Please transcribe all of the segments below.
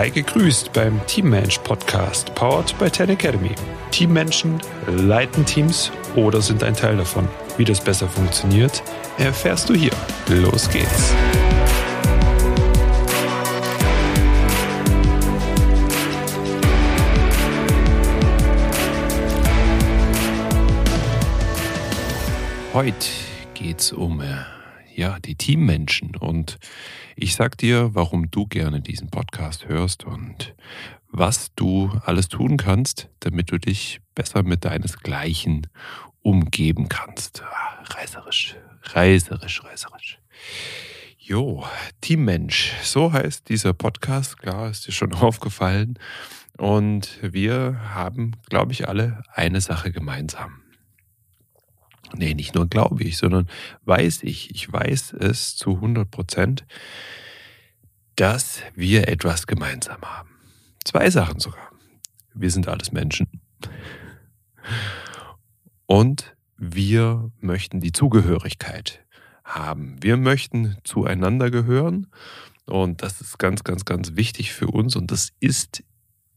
Sei gegrüßt beim Teammensch Podcast, powered by Ten Academy. Teammenschen leiten Teams oder sind ein Teil davon. Wie das besser funktioniert, erfährst du hier. Los geht's. Heute geht's um äh, ja, die Teammenschen und ich sag dir, warum du gerne diesen Podcast hörst und was du alles tun kannst, damit du dich besser mit deinesgleichen umgeben kannst. Ah, reißerisch, reißerisch, reißerisch. Jo, Teammensch, so heißt dieser Podcast, klar, ist dir schon aufgefallen. Und wir haben, glaube ich, alle eine Sache gemeinsam. Nee, nicht nur glaube ich, sondern weiß ich. Ich weiß es zu 100 Prozent, dass wir etwas gemeinsam haben. Zwei Sachen sogar. Wir sind alles Menschen. Und wir möchten die Zugehörigkeit haben. Wir möchten zueinander gehören. Und das ist ganz, ganz, ganz wichtig für uns. Und das ist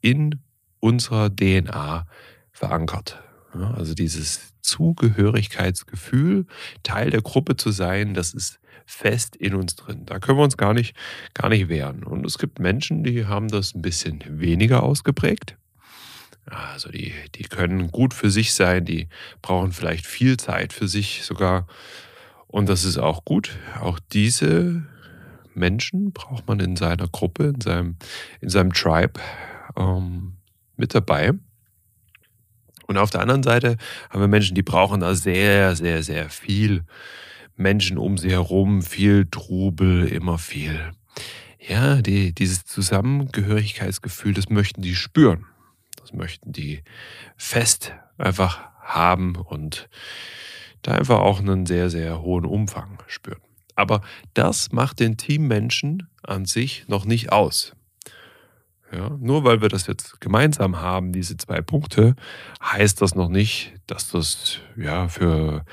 in unserer DNA verankert. Also dieses Zugehörigkeitsgefühl, Teil der Gruppe zu sein, das ist fest in uns drin. Da können wir uns gar nicht, gar nicht wehren. Und es gibt Menschen, die haben das ein bisschen weniger ausgeprägt. Also die, die können gut für sich sein, die brauchen vielleicht viel Zeit für sich sogar. Und das ist auch gut. Auch diese Menschen braucht man in seiner Gruppe, in seinem, in seinem Tribe ähm, mit dabei. Und auf der anderen Seite haben wir Menschen, die brauchen da sehr, sehr, sehr viel Menschen um sie herum, viel Trubel, immer viel. Ja, die, dieses Zusammengehörigkeitsgefühl, das möchten die spüren. Das möchten die fest einfach haben und da einfach auch einen sehr, sehr hohen Umfang spüren. Aber das macht den Teammenschen an sich noch nicht aus. Ja, nur weil wir das jetzt gemeinsam haben, diese zwei Punkte, heißt das noch nicht, dass das ja für,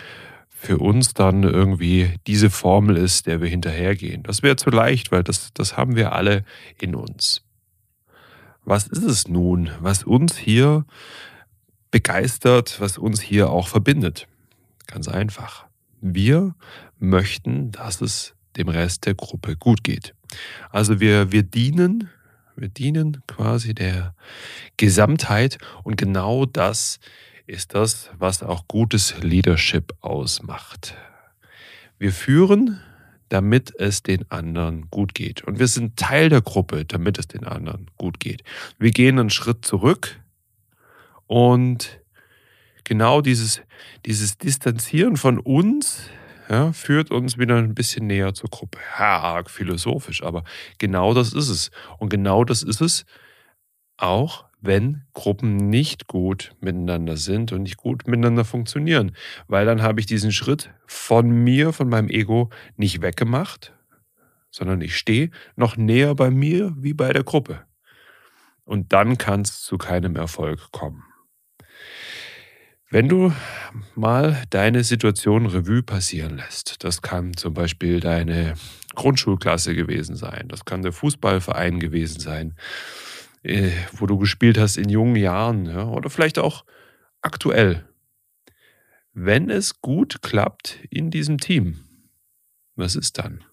für uns dann irgendwie diese Formel ist, der wir hinterhergehen. Das wäre zu leicht, weil das, das haben wir alle in uns. Was ist es nun, was uns hier begeistert, was uns hier auch verbindet? Ganz einfach. Wir möchten, dass es dem Rest der Gruppe gut geht. Also wir, wir dienen wir dienen quasi der Gesamtheit und genau das ist das, was auch gutes Leadership ausmacht. Wir führen, damit es den anderen gut geht. Und wir sind Teil der Gruppe, damit es den anderen gut geht. Wir gehen einen Schritt zurück und genau dieses, dieses Distanzieren von uns ja, führt uns wieder ein bisschen näher zur Gruppe. Arg philosophisch, aber genau das ist es. Und genau das ist es auch, wenn Gruppen nicht gut miteinander sind und nicht gut miteinander funktionieren. Weil dann habe ich diesen Schritt von mir, von meinem Ego nicht weggemacht, sondern ich stehe noch näher bei mir wie bei der Gruppe. Und dann kann es zu keinem Erfolg kommen. Wenn du mal deine Situation Revue passieren lässt, das kann zum Beispiel deine Grundschulklasse gewesen sein, das kann der Fußballverein gewesen sein, äh, wo du gespielt hast in jungen Jahren ja, oder vielleicht auch aktuell. Wenn es gut klappt in diesem Team, was ist dann?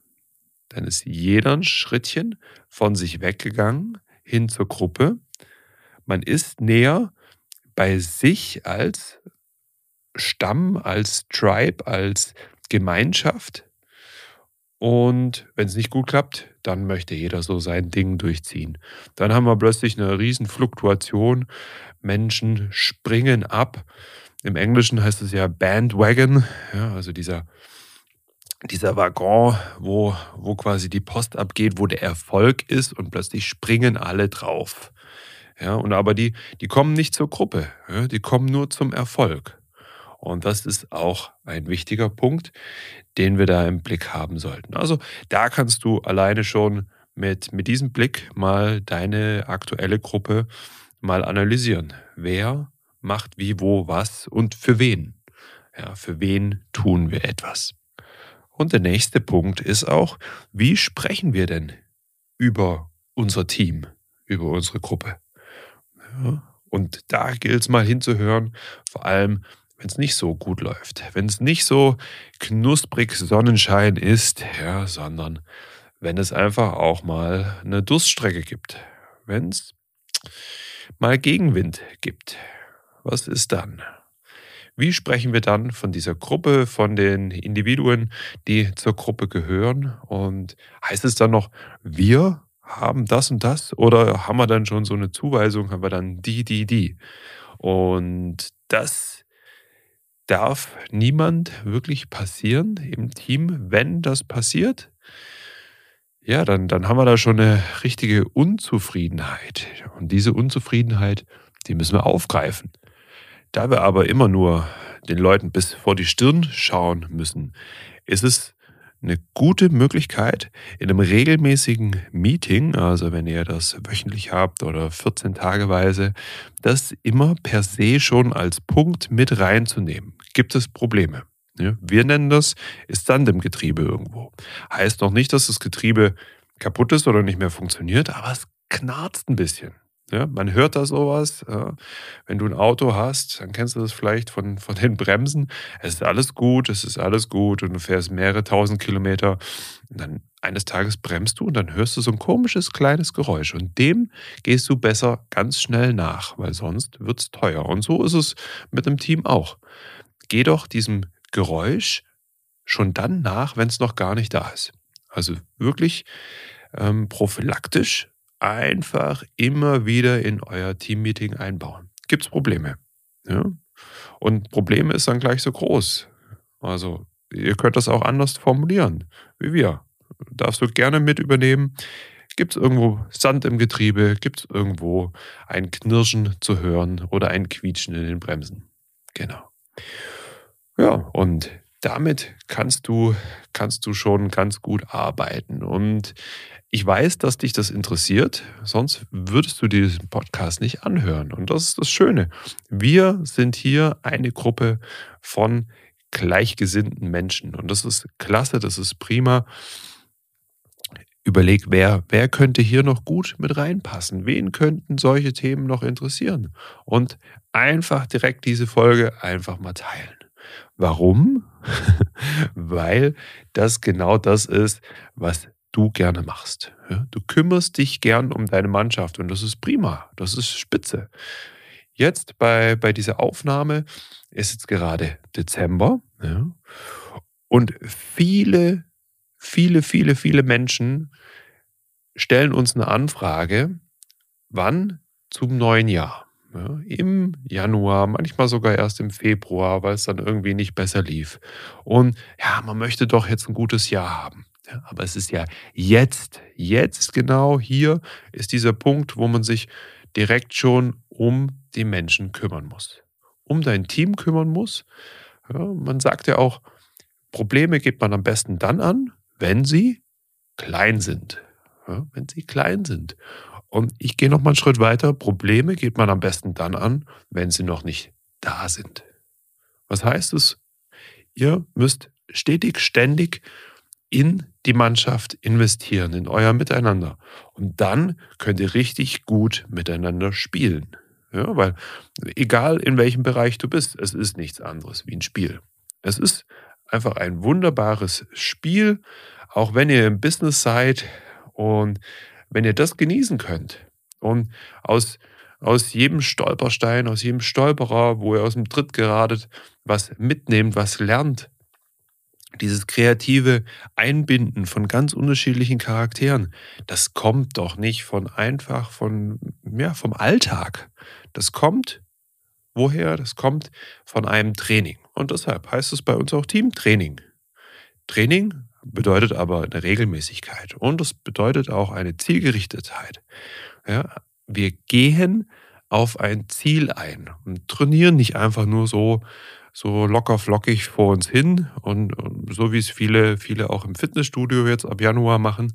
Dann ist jeder ein Schrittchen von sich weggegangen hin zur Gruppe. Man ist näher bei sich als Stamm, als Tribe, als Gemeinschaft. Und wenn es nicht gut klappt, dann möchte jeder so sein Ding durchziehen. Dann haben wir plötzlich eine riesen Fluktuation. Menschen springen ab. Im Englischen heißt es ja Bandwagon, ja, also dieser, dieser Waggon, wo, wo quasi die Post abgeht, wo der Erfolg ist und plötzlich springen alle drauf. Ja, und aber die, die kommen nicht zur Gruppe, ja, die kommen nur zum Erfolg. Und das ist auch ein wichtiger Punkt, den wir da im Blick haben sollten. Also da kannst du alleine schon mit, mit diesem Blick mal deine aktuelle Gruppe mal analysieren. Wer macht wie, wo, was und für wen? Ja, für wen tun wir etwas? Und der nächste Punkt ist auch, wie sprechen wir denn über unser Team? über unsere Gruppe. Und da gilt es mal hinzuhören, vor allem wenn es nicht so gut läuft, wenn es nicht so knusprig Sonnenschein ist, ja, sondern wenn es einfach auch mal eine Durststrecke gibt, wenn es mal Gegenwind gibt. Was ist dann? Wie sprechen wir dann von dieser Gruppe, von den Individuen, die zur Gruppe gehören? Und heißt es dann noch, wir haben das und das? Oder haben wir dann schon so eine Zuweisung, haben wir dann die, die, die? Und das darf niemand wirklich passieren im Team. Wenn das passiert, ja, dann, dann haben wir da schon eine richtige Unzufriedenheit. Und diese Unzufriedenheit, die müssen wir aufgreifen. Da wir aber immer nur den Leuten bis vor die Stirn schauen müssen, ist es eine gute Möglichkeit, in einem regelmäßigen Meeting, also wenn ihr das wöchentlich habt oder 14 Tageweise, das immer per se schon als Punkt mit reinzunehmen. Gibt es Probleme? Wir nennen das ist Sand im Getriebe irgendwo. Heißt noch nicht, dass das Getriebe kaputt ist oder nicht mehr funktioniert, aber es knarzt ein bisschen. Ja, man hört da sowas. Ja. Wenn du ein Auto hast, dann kennst du das vielleicht von, von den Bremsen. Es ist alles gut, es ist alles gut und du fährst mehrere tausend Kilometer. Und dann eines Tages bremst du und dann hörst du so ein komisches kleines Geräusch. Und dem gehst du besser ganz schnell nach, weil sonst wird es teuer. Und so ist es mit dem Team auch. Geh doch diesem Geräusch schon dann nach, wenn es noch gar nicht da ist. Also wirklich ähm, prophylaktisch einfach immer wieder in euer Teammeeting einbauen. Gibt es Probleme? Ja? Und Probleme ist dann gleich so groß. Also ihr könnt das auch anders formulieren, wie wir. Darfst du gerne mit übernehmen. Gibt es irgendwo Sand im Getriebe? Gibt es irgendwo ein Knirschen zu hören oder ein Quietschen in den Bremsen? Genau. Ja, und damit kannst du, kannst du schon ganz gut arbeiten. Und ich weiß, dass dich das interessiert, sonst würdest du diesen Podcast nicht anhören. Und das ist das Schöne. Wir sind hier eine Gruppe von gleichgesinnten Menschen. Und das ist klasse, das ist prima. Überleg, wer, wer könnte hier noch gut mit reinpassen? Wen könnten solche Themen noch interessieren? Und einfach direkt diese Folge einfach mal teilen. Warum? Weil das genau das ist, was du gerne machst. Du kümmerst dich gern um deine Mannschaft und das ist prima, das ist spitze. Jetzt bei, bei dieser Aufnahme ist jetzt gerade Dezember ja, und viele, viele, viele, viele Menschen stellen uns eine Anfrage, wann zum neuen Jahr. Ja, Im Januar, manchmal sogar erst im Februar, weil es dann irgendwie nicht besser lief. Und ja, man möchte doch jetzt ein gutes Jahr haben. Ja, aber es ist ja jetzt, jetzt genau hier ist dieser Punkt, wo man sich direkt schon um die Menschen kümmern muss. Um dein Team kümmern muss. Ja, man sagt ja auch, Probleme geht man am besten dann an, wenn sie klein sind. Ja, wenn sie klein sind. Und ich gehe noch mal einen Schritt weiter. Probleme geht man am besten dann an, wenn sie noch nicht da sind. Was heißt es? Ihr müsst stetig, ständig in die Mannschaft investieren, in euer Miteinander. Und dann könnt ihr richtig gut miteinander spielen. Ja, weil egal in welchem Bereich du bist, es ist nichts anderes wie ein Spiel. Es ist einfach ein wunderbares Spiel, auch wenn ihr im Business seid und wenn ihr das genießen könnt und aus, aus jedem Stolperstein, aus jedem Stolperer, wo ihr aus dem Tritt geratet, was mitnehmt, was lernt, dieses kreative Einbinden von ganz unterschiedlichen Charakteren, das kommt doch nicht von einfach von ja, vom Alltag. Das kommt woher? Das kommt von einem Training. Und deshalb heißt es bei uns auch Teamtraining. Training bedeutet aber eine Regelmäßigkeit und es bedeutet auch eine Zielgerichtetheit. Ja, wir gehen auf ein Ziel ein und trainieren nicht einfach nur so so locker flockig vor uns hin und, und so wie es viele, viele auch im Fitnessstudio jetzt ab Januar machen,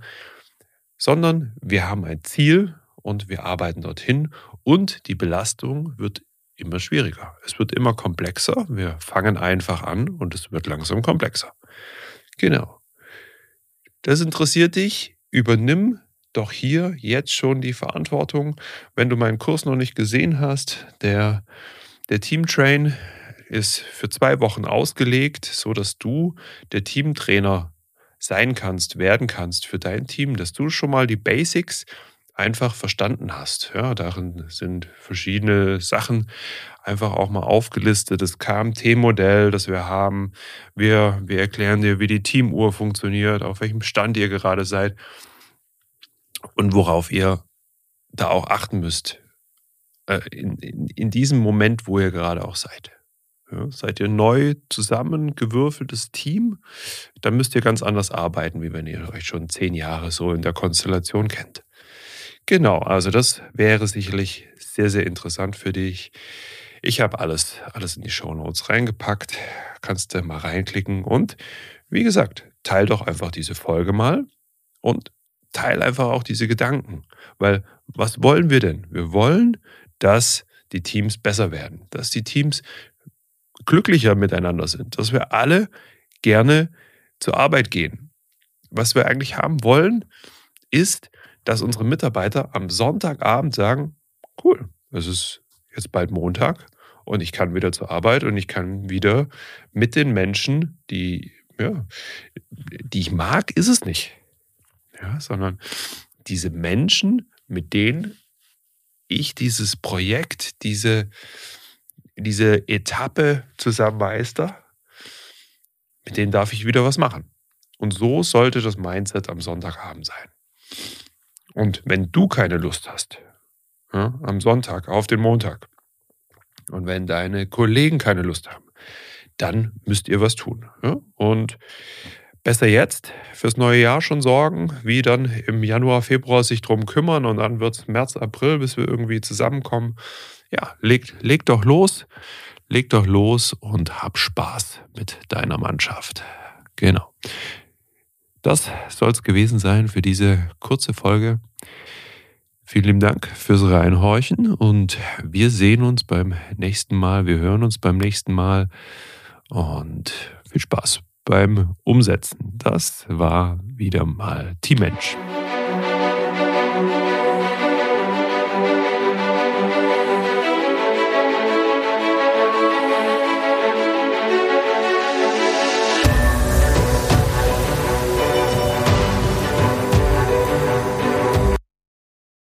sondern wir haben ein Ziel und wir arbeiten dorthin und die Belastung wird immer schwieriger. Es wird immer komplexer. Wir fangen einfach an und es wird langsam komplexer. Genau. Das interessiert dich? Übernimm doch hier jetzt schon die Verantwortung. Wenn du meinen Kurs noch nicht gesehen hast, der, der Teamtrain ist für zwei Wochen ausgelegt, so dass du der Teamtrainer sein kannst, werden kannst für dein Team, dass du schon mal die Basics einfach verstanden hast. Ja, darin sind verschiedene Sachen einfach auch mal aufgelistet. Das KMT-Modell, das wir haben. Wir, wir erklären dir, wie die Teamuhr funktioniert, auf welchem Stand ihr gerade seid und worauf ihr da auch achten müsst. Äh, in, in, in diesem Moment, wo ihr gerade auch seid. Ja, seid ihr neu zusammengewürfeltes Team, dann müsst ihr ganz anders arbeiten, wie wenn ihr euch schon zehn Jahre so in der Konstellation kennt. Genau, also das wäre sicherlich sehr, sehr interessant für dich. Ich habe alles, alles in die Show Notes reingepackt. Kannst du mal reinklicken und wie gesagt, teil doch einfach diese Folge mal und teil einfach auch diese Gedanken. Weil was wollen wir denn? Wir wollen, dass die Teams besser werden, dass die Teams glücklicher miteinander sind, dass wir alle gerne zur Arbeit gehen. Was wir eigentlich haben wollen, ist, dass unsere Mitarbeiter am Sonntagabend sagen, cool, es ist jetzt bald Montag und ich kann wieder zur Arbeit und ich kann wieder mit den Menschen, die, ja, die ich mag, ist es nicht. Ja, sondern diese Menschen, mit denen ich dieses Projekt, diese, diese Etappe zusammen meister, mit denen darf ich wieder was machen. Und so sollte das Mindset am Sonntagabend sein. Und wenn du keine Lust hast, ja, am Sonntag auf den Montag, und wenn deine Kollegen keine Lust haben, dann müsst ihr was tun. Ja? Und besser jetzt fürs neue Jahr schon sorgen, wie dann im Januar, Februar sich drum kümmern und dann wird es März, April, bis wir irgendwie zusammenkommen ja, leg, leg doch los, leg doch los und hab Spaß mit deiner Mannschaft. Genau. Das soll es gewesen sein für diese kurze Folge. Vielen lieben Dank fürs Reinhorchen und wir sehen uns beim nächsten Mal. Wir hören uns beim nächsten Mal und viel Spaß beim Umsetzen. Das war wieder mal Team Mensch.